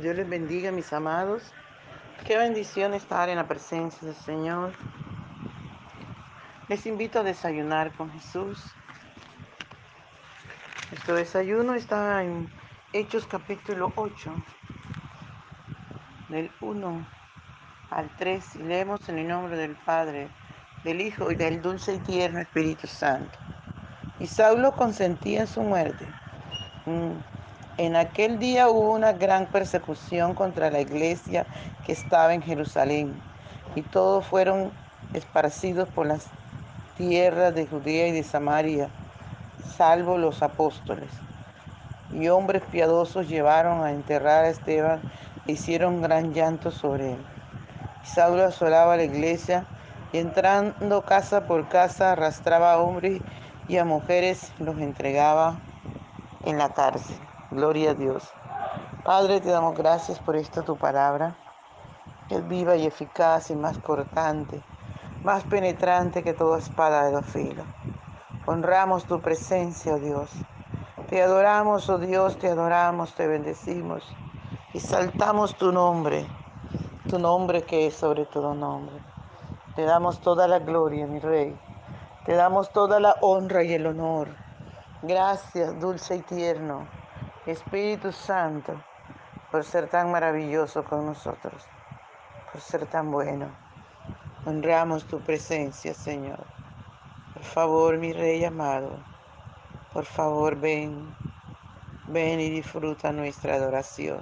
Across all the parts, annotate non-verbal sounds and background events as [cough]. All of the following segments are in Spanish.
Dios. Les bendiga, mis amados. Qué bendición estar en la presencia del Señor. Les invito a desayunar con Jesús. Nuestro desayuno está en Hechos capítulo 8, del 1 al 3, y leemos en el nombre del Padre, del Hijo y del dulce y tierno Espíritu Santo. Y Saulo consentía en su muerte. Mm. En aquel día hubo una gran persecución contra la iglesia que estaba en Jerusalén, y todos fueron esparcidos por las tierras de Judea y de Samaria, salvo los apóstoles. Y hombres piadosos llevaron a enterrar a Esteban e hicieron gran llanto sobre él. Y Saulo asolaba la iglesia y entrando casa por casa arrastraba a hombres y a mujeres los entregaba en la cárcel. Gloria a Dios. Padre, te damos gracias por esta tu palabra, que es viva y eficaz y más cortante, más penetrante que toda espada de los filos. Honramos tu presencia, oh Dios. Te adoramos, oh Dios, te adoramos, te bendecimos y saltamos tu nombre, tu nombre que es sobre todo nombre. Te damos toda la gloria, mi Rey. Te damos toda la honra y el honor. Gracias, dulce y tierno Espíritu Santo, por ser tan maravilloso con nosotros, por ser tan bueno. Honramos tu presencia, Señor. Por favor, mi Rey amado, por favor, ven, ven y disfruta nuestra adoración.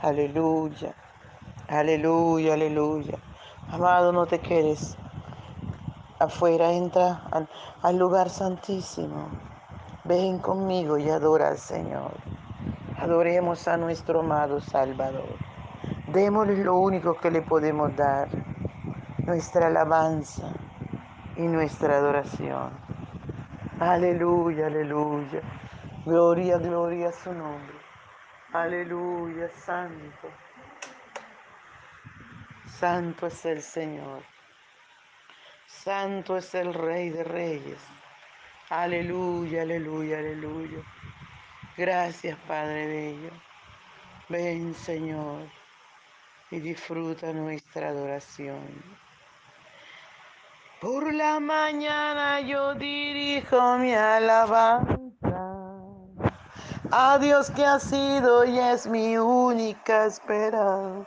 Aleluya, aleluya, aleluya. Amado, no te quedes afuera, entra al, al lugar santísimo. Ven conmigo y adora al Señor. Adoremos a nuestro amado Salvador. Démosle lo único que le podemos dar, nuestra alabanza y nuestra adoración. Aleluya, aleluya. Gloria, gloria a su nombre. Aleluya, santo. Santo es el Señor. Santo es el Rey de Reyes. Aleluya, aleluya, aleluya. Gracias, Padre Bello. Ven, Señor, y disfruta nuestra adoración. Por la mañana yo dirijo mi alabanza a Dios que ha sido y es mi única esperanza.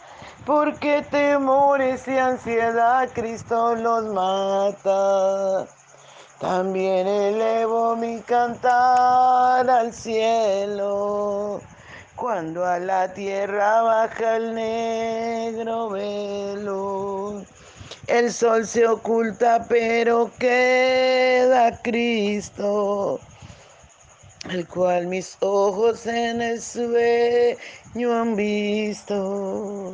porque temores y ansiedad Cristo los mata. También elevo mi cantar al cielo, cuando a la tierra baja el negro velo. El sol se oculta, pero queda Cristo, el cual mis ojos en el sueño han visto.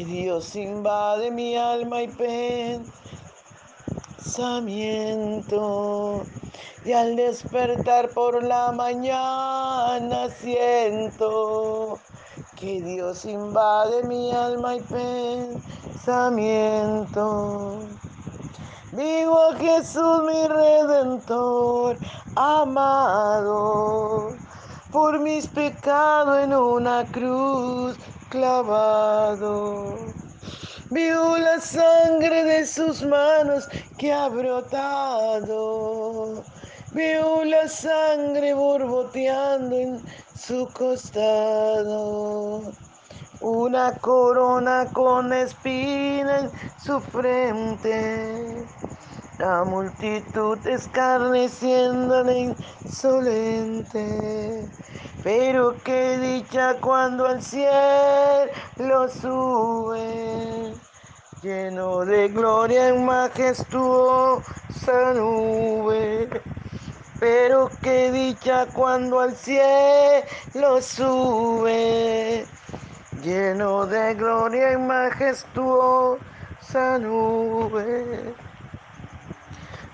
que Dios invade mi alma y pensamiento. Y al despertar por la mañana siento que Dios invade mi alma y pensamiento. Vivo a Jesús mi redentor amado, por mis pecados en una cruz clavado. Vivo la sangre de sus manos que ha brotado. Veo la sangre borboteando en su costado. Una corona con espina en su frente. La multitud escarneciéndole insolente. Pero qué dicha cuando al cielo sube, lleno de gloria en majestuosa nube. Pero qué dicha cuando al cielo sube, lleno de gloria y majestuosa nube.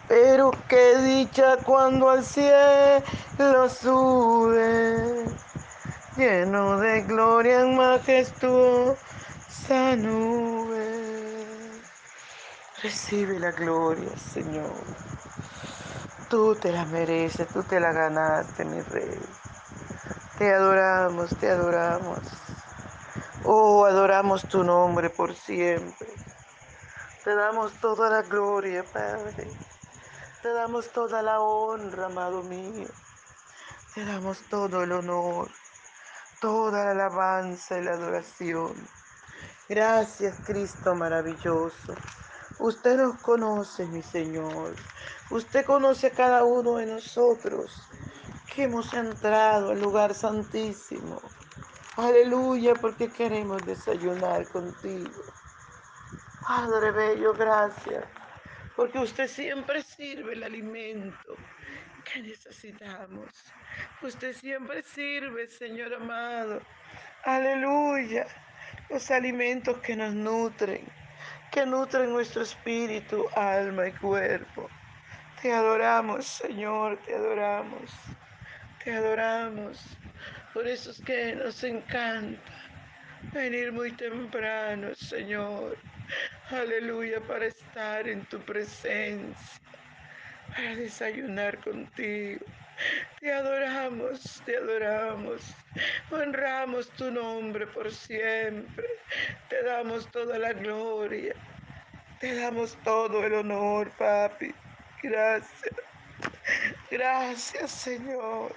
Pero qué dicha cuando al cielo sube, lleno de gloria y majestuosa nube. Recibe la gloria, Señor. Tú te la mereces, tú te la ganaste, mi rey. Te adoramos, te adoramos. Oh, adoramos tu nombre por siempre. Te damos toda la gloria, Padre. Te damos toda la honra, amado mío. Te damos todo el honor, toda la alabanza y la adoración. Gracias, Cristo maravilloso. Usted nos conoce, mi Señor. Usted conoce a cada uno de nosotros que hemos entrado al lugar santísimo. Aleluya, porque queremos desayunar contigo. Padre Bello, gracias, porque usted siempre sirve el alimento que necesitamos. Usted siempre sirve, Señor amado. Aleluya, los alimentos que nos nutren, que nutren nuestro espíritu, alma y cuerpo. Te adoramos, Señor, te adoramos. Te adoramos. Por eso es que nos encanta venir muy temprano, Señor. Aleluya, para estar en tu presencia, para desayunar contigo. Te adoramos, te adoramos. Honramos tu nombre por siempre. Te damos toda la gloria. Te damos todo el honor, papi. Gracias. Gracias, Señor.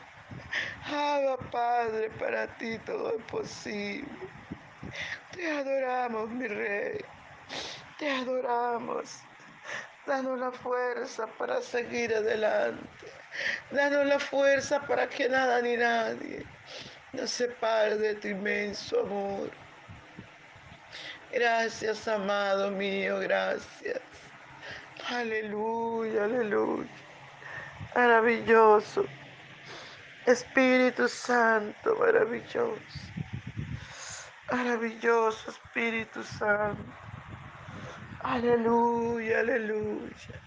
Abba, Padre, para ti todo es posible. Te adoramos, mi Rey. Te adoramos. Danos la fuerza para seguir adelante. Danos la fuerza para que nada ni nadie nos separe de tu inmenso amor. Gracias, amado mío, gracias. Aleluya, aleluya. Maravilloso. Espíritu Santo, maravilloso. Maravilloso Espíritu Santo. Aleluya, aleluya.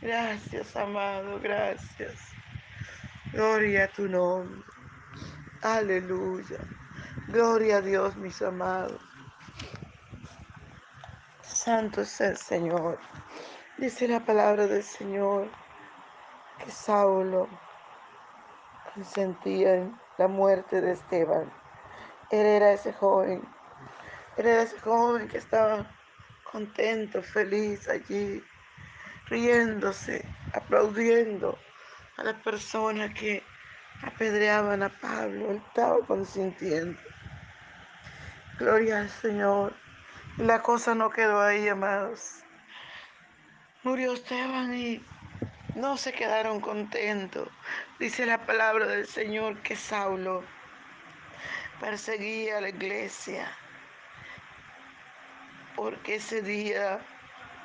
Gracias, amado, gracias. Gloria a tu nombre. Aleluya. Gloria a Dios, mis amados. Santo es el Señor. Dice la palabra del Señor que Saulo sentía en la muerte de Esteban. Él era ese joven. Él era ese joven que estaba contento, feliz allí, riéndose, aplaudiendo a las personas que apedreaban a Pablo. Él estaba consintiendo. Gloria al Señor. La cosa no quedó ahí, amados. Murió Esteban y no se quedaron contentos. Dice la palabra del Señor que Saulo perseguía a la iglesia porque ese día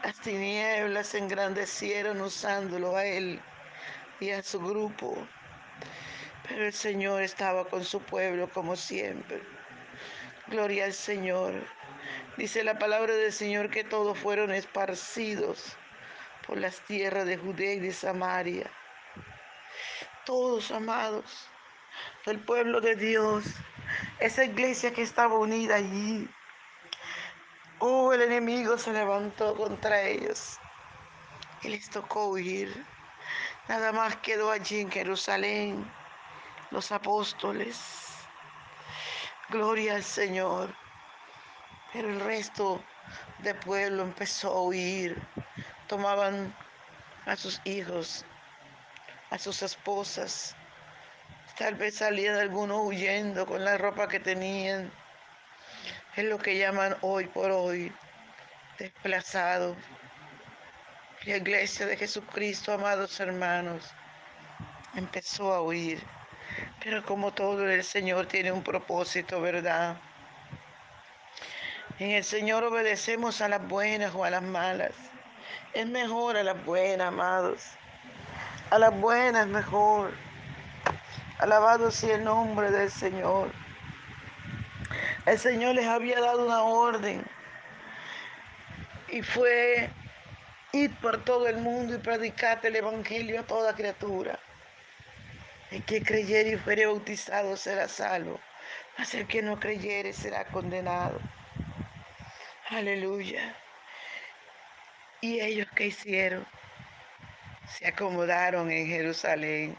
las tinieblas engrandecieron usándolo a él y a su grupo. Pero el Señor estaba con su pueblo como siempre. Gloria al Señor. Dice la palabra del Señor que todos fueron esparcidos por las tierras de Judea y de Samaria. Todos amados, el pueblo de Dios esa iglesia que estaba unida allí. Oh, el enemigo se levantó contra ellos y les tocó huir. Nada más quedó allí en Jerusalén los apóstoles. Gloria al Señor. Pero el resto del pueblo empezó a huir. Tomaban a sus hijos, a sus esposas. Tal vez salían algunos huyendo con la ropa que tenían. Es lo que llaman hoy por hoy desplazados. La iglesia de Jesucristo, amados hermanos, empezó a huir. Pero como todo el Señor tiene un propósito, ¿verdad? En el Señor obedecemos a las buenas o a las malas. Es mejor a las buenas, amados. A las buenas mejor. Alabado sea el nombre del Señor. El Señor les había dado una orden y fue ir por todo el mundo y predicar el Evangelio a toda criatura. El que creyere y fuere bautizado será salvo, mas el que no creyere será condenado. Aleluya. ¿Y ellos qué hicieron? Se acomodaron en Jerusalén.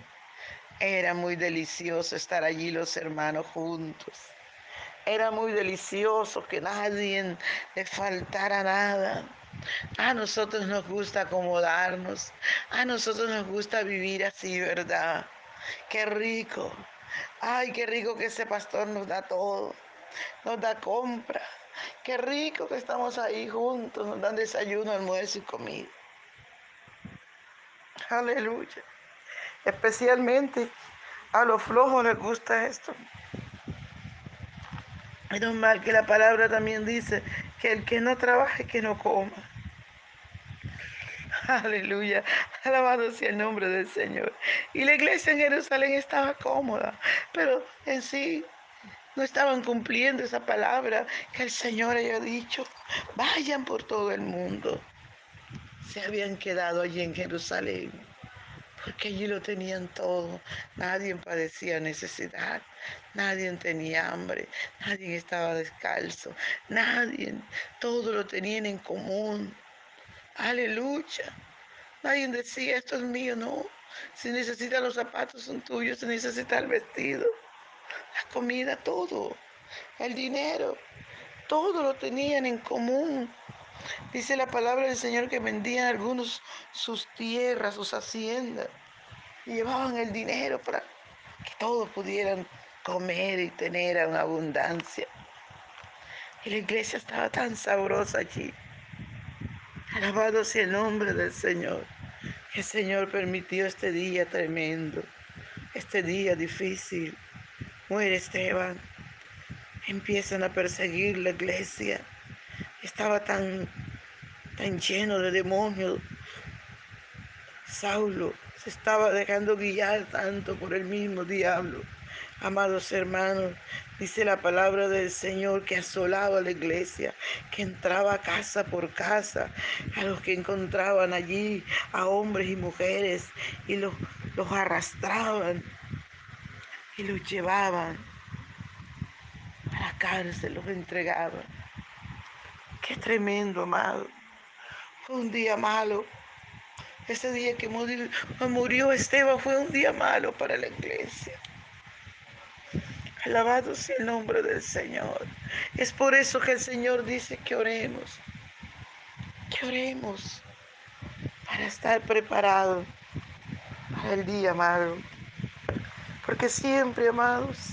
Era muy delicioso estar allí los hermanos juntos. Era muy delicioso que nadie le faltara nada. A nosotros nos gusta acomodarnos. A nosotros nos gusta vivir así, ¿verdad? Qué rico. Ay, qué rico que ese pastor nos da todo. Nos da compra. Qué rico que estamos ahí juntos. Nos dan desayuno, almuerzo y comida. Aleluya. Especialmente a los flojos les gusta esto. Menos mal que la palabra también dice que el que no trabaje, que no coma. [laughs] Aleluya. Alabado sea el nombre del Señor. Y la iglesia en Jerusalén estaba cómoda, pero en sí no estaban cumpliendo esa palabra que el Señor había dicho. Vayan por todo el mundo. Se habían quedado allí en Jerusalén porque allí lo tenían todo. Nadie padecía necesidad, nadie tenía hambre, nadie estaba descalzo, nadie, todo lo tenían en común. Aleluya. Nadie decía, esto es mío, no. Si necesitas los zapatos son tuyos, si necesitas el vestido, la comida, todo, el dinero, todo lo tenían en común. Dice la palabra del Señor que vendían algunos sus tierras, sus haciendas, y llevaban el dinero para que todos pudieran comer y tener en abundancia. Y la iglesia estaba tan sabrosa allí. Alabado sea el nombre del Señor. El Señor permitió este día tremendo, este día difícil. Muere Esteban. Empiezan a perseguir la iglesia. Estaba tan tan lleno de demonios. Saulo se estaba dejando guiar tanto por el mismo diablo. Amados hermanos, dice la palabra del Señor que asolaba la iglesia, que entraba casa por casa, a los que encontraban allí, a hombres y mujeres, y los, los arrastraban y los llevaban a la cárcel, los entregaban. Qué tremendo, amado. Fue un día malo. Ese día que murió, Esteban fue un día malo para la iglesia. Alabado sea el nombre del Señor. Es por eso que el Señor dice que oremos. Que oremos para estar preparados para el día malo. Porque siempre, amados,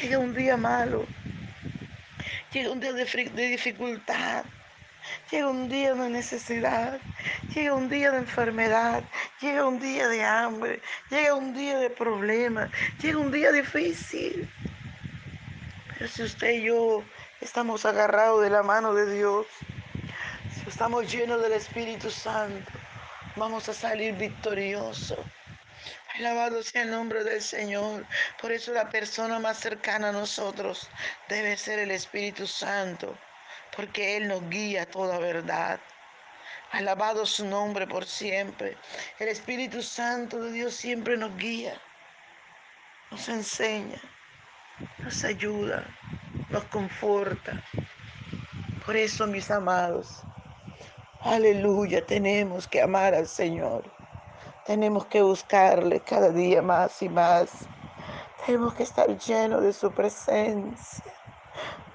llega un día malo. Llega un día de, dificultad Llega un día de necesidad, llega un día de enfermedad, llega un día de hambre, llega un día de problemas, llega un día difícil. Pero si usted y yo estamos agarrados de la mano de Dios, si estamos llenos del Espíritu Santo, vamos a salir victoriosos. Alabado sea el nombre del Señor. Por eso la persona más cercana a nosotros debe ser el Espíritu Santo porque Él nos guía a toda verdad. Alabado su nombre por siempre. El Espíritu Santo de Dios siempre nos guía, nos enseña. nos ayuda, nos conforta. Por eso, mis amados, aleluya, tenemos que amar al Señor. Tenemos que buscarle cada día más y más. Tenemos que estar llenos de su presencia.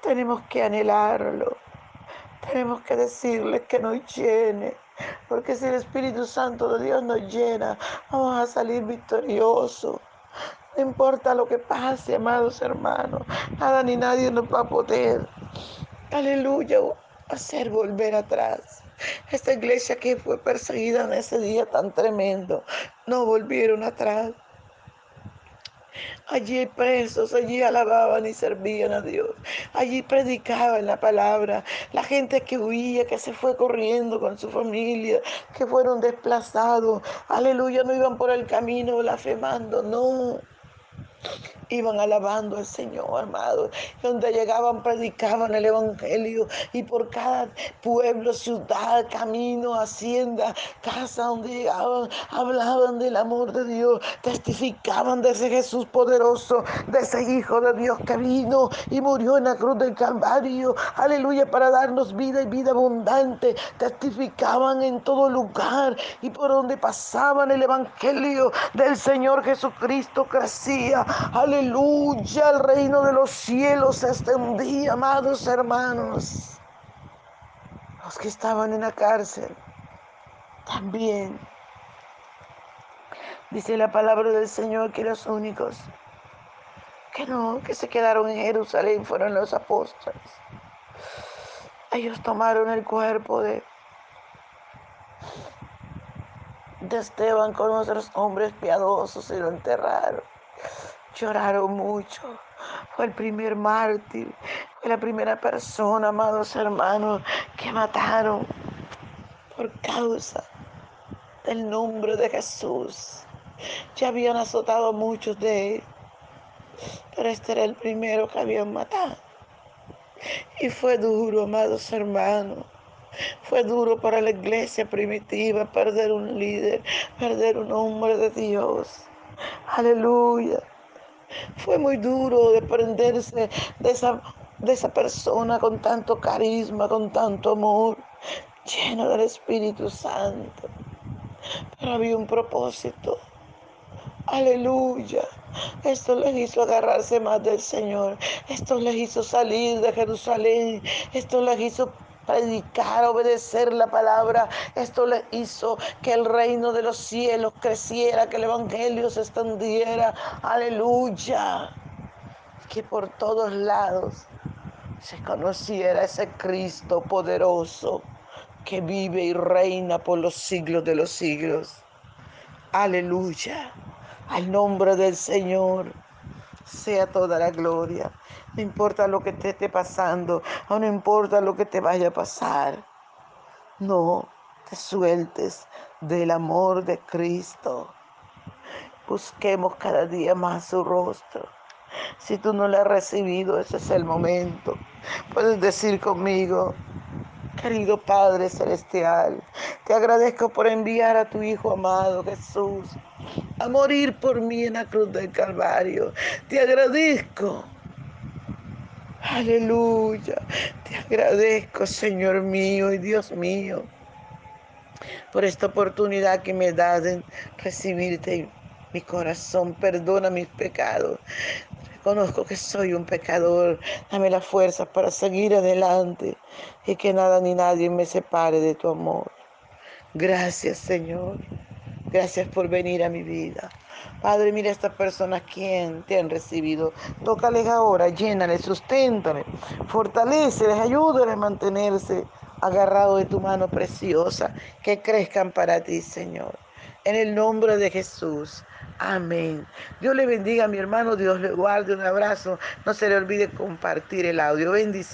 Tenemos que anhelarlo. Tenemos que decirle que nos llene. Porque si el Espíritu Santo de Dios nos llena, vamos a salir victoriosos. No importa lo que pase, amados hermanos, nada ni nadie nos va a poder, aleluya, hacer volver atrás. Esta iglesia que fue perseguida en ese día tan tremendo, no volvieron atrás. Allí presos, allí alababan y servían a Dios. Allí predicaban la palabra. La gente que huía, que se fue corriendo con su familia, que fueron desplazados. Aleluya, no iban por el camino blasfemando, no iban alabando al Señor, amado. Donde llegaban, predicaban el Evangelio. Y por cada pueblo, ciudad, camino, hacienda, casa donde llegaban, hablaban del amor de Dios. Testificaban de ese Jesús poderoso, de ese Hijo de Dios que vino y murió en la cruz del Calvario. Aleluya, para darnos vida y vida abundante. Testificaban en todo lugar y por donde pasaban el Evangelio del Señor Jesucristo crecía. Aleluya Aleluya, el reino de los cielos se extendía, amados hermanos. Los que estaban en la cárcel también. Dice la palabra del Señor que los únicos que no, que se quedaron en Jerusalén fueron los apóstoles. Ellos tomaron el cuerpo de, de Esteban con otros hombres piadosos y lo enterraron. Lloraron mucho. Fue el primer mártir. Fue la primera persona, amados hermanos, que mataron por causa del nombre de Jesús. Ya habían azotado muchos de él. Pero este era el primero que habían matado. Y fue duro, amados hermanos. Fue duro para la iglesia primitiva perder un líder, perder un hombre de Dios. Aleluya. Fue muy duro desprenderse de esa, de esa persona con tanto carisma, con tanto amor, lleno del Espíritu Santo. Pero había un propósito. Aleluya. Esto les hizo agarrarse más del Señor. Esto les hizo salir de Jerusalén. Esto les hizo predicar, obedecer la palabra. Esto le hizo que el reino de los cielos creciera, que el evangelio se extendiera. Aleluya. Que por todos lados se conociera ese Cristo poderoso que vive y reina por los siglos de los siglos. Aleluya. Al nombre del Señor sea toda la gloria. No importa lo que te esté pasando, o no importa lo que te vaya a pasar. No te sueltes del amor de Cristo. Busquemos cada día más su rostro. Si tú no lo has recibido, ese es el momento. Puedes decir conmigo, querido Padre Celestial, te agradezco por enviar a tu Hijo amado Jesús a morir por mí en la cruz del Calvario. Te agradezco. Aleluya. Te agradezco, Señor mío y Dios mío, por esta oportunidad que me das de recibirte mi corazón. Perdona mis pecados. Reconozco que soy un pecador. Dame la fuerza para seguir adelante y que nada ni nadie me separe de tu amor. Gracias, Señor. Gracias por venir a mi vida. Padre, mira a estas personas quien te han recibido. Tócales ahora, llénales, susténtales, fortaleceles, ayúdales a mantenerse agarrados de tu mano preciosa, que crezcan para ti, Señor. En el nombre de Jesús. Amén. Dios le bendiga a mi hermano, Dios le guarde un abrazo. No se le olvide compartir el audio. Bendiciones.